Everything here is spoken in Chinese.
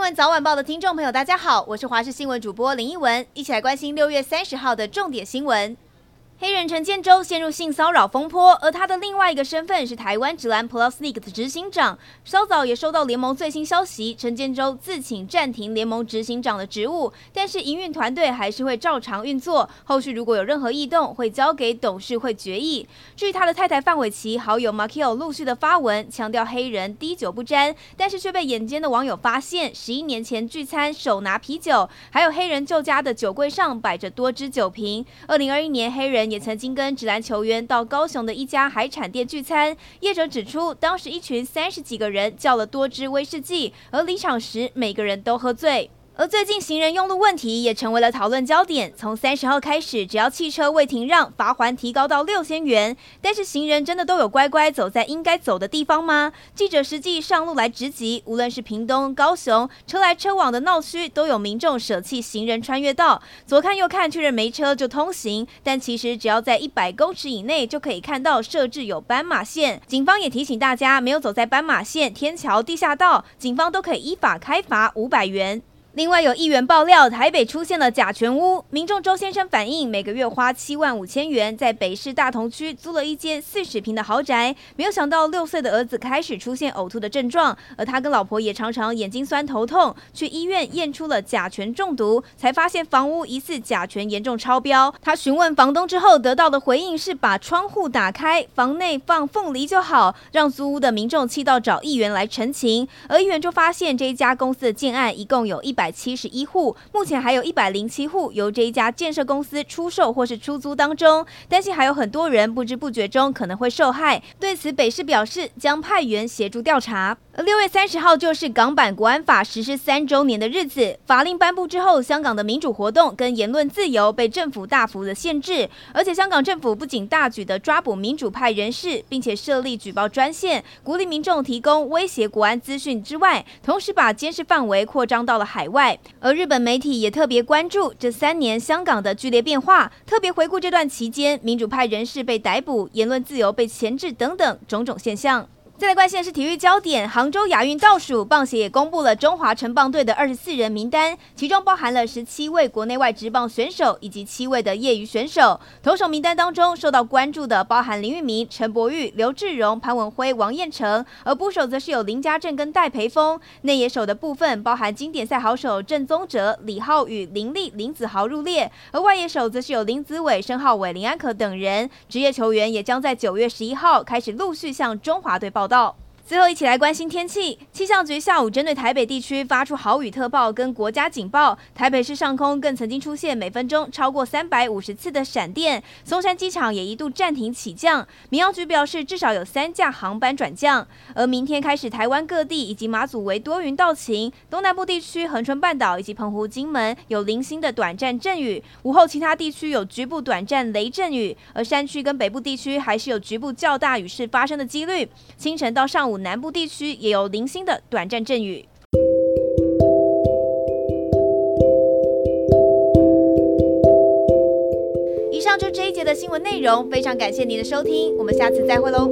新闻早晚报的听众朋友，大家好，我是华视新闻主播林奕文，一起来关心六月三十号的重点新闻。黑人陈建州陷入性骚扰风波，而他的另外一个身份是台湾直篮 Plus League 的执行长。稍早也收到联盟最新消息，陈建州自请暂停联盟执行长的职务，但是营运团队还是会照常运作。后续如果有任何异动，会交给董事会决议。至于他的太太范玮琪，好友 Makio 陆续的发文强调黑人滴酒不沾，但是却被眼尖的网友发现，十一年前聚餐手拿啤酒，还有黑人旧家的酒柜上摆着多支酒瓶。二零二一年黑人。也曾经跟职篮球员到高雄的一家海产店聚餐，业者指出，当时一群三十几个人叫了多支威士忌，而离场时每个人都喝醉。而最近行人用路问题也成为了讨论焦点。从三十号开始，只要汽车未停让，罚锾提高到六千元。但是行人真的都有乖乖走在应该走的地方吗？记者实际上路来直击，无论是屏东、高雄，车来车往的闹区，都有民众舍弃行人穿越道，左看右看，确认没车就通行。但其实只要在一百公尺以内，就可以看到设置有斑马线。警方也提醒大家，没有走在斑马线、天桥、地下道，警方都可以依法开罚五百元。另外有议员爆料，台北出现了甲醛屋。民众周先生反映，每个月花七万五千元在北市大同区租了一间四十坪的豪宅，没有想到六岁的儿子开始出现呕吐的症状，而他跟老婆也常常眼睛酸、头痛，去医院验出了甲醛中毒，才发现房屋疑似甲醛严重超标。他询问房东之后，得到的回应是把窗户打开，房内放凤梨就好，让租屋的民众气到找议员来澄清，而议员就发现这一家公司的建案一共有一百。百七十一户，目前还有一百零七户由这一家建设公司出售或是出租当中，担心还有很多人不知不觉中可能会受害。对此，北市表示将派员协助调查。六月三十号就是港版国安法实施三周年的日子，法令颁布之后，香港的民主活动跟言论自由被政府大幅的限制，而且香港政府不仅大举的抓捕民主派人士，并且设立举报专线，鼓励民众提供威胁国安资讯之外，同时把监视范围扩张到了海外。而日本媒体也特别关注这三年香港的剧烈变化，特别回顾这段期间民主派人士被逮捕、言论自由被钳制等等种种现象。再来关心的是体育焦点，杭州亚运倒数，棒协也公布了中华城棒队的二十四人名单，其中包含了十七位国内外职棒选手以及七位的业余选手。投手名单当中受到关注的包含林玉明、陈柏宇、刘志荣、潘文辉、王彦成，而捕手则是有林家正跟戴培峰。内野手的部分包含经典赛好手郑宗哲、李浩宇、林立、林子豪入列，而外野手则是有林子伟、申浩伟、林安可等人。职业球员也将在九月十一号开始陆续向中华队报到。最后一起来关心天气，气象局下午针对台北地区发出豪雨特报跟国家警报，台北市上空更曾经出现每分钟超过三百五十次的闪电，松山机场也一度暂停起降。民航局表示，至少有三架航班转降。而明天开始，台湾各地以及马祖为多云到晴，东南部地区恒春半岛以及澎湖、金门有零星的短暂阵雨，午后其他地区有局部短暂雷阵雨，而山区跟北部地区还是有局部较大雨势发生的几率。清晨到上午。南部地区也有零星的短暂阵雨。以上就这一节的新闻内容，非常感谢您的收听，我们下次再会喽。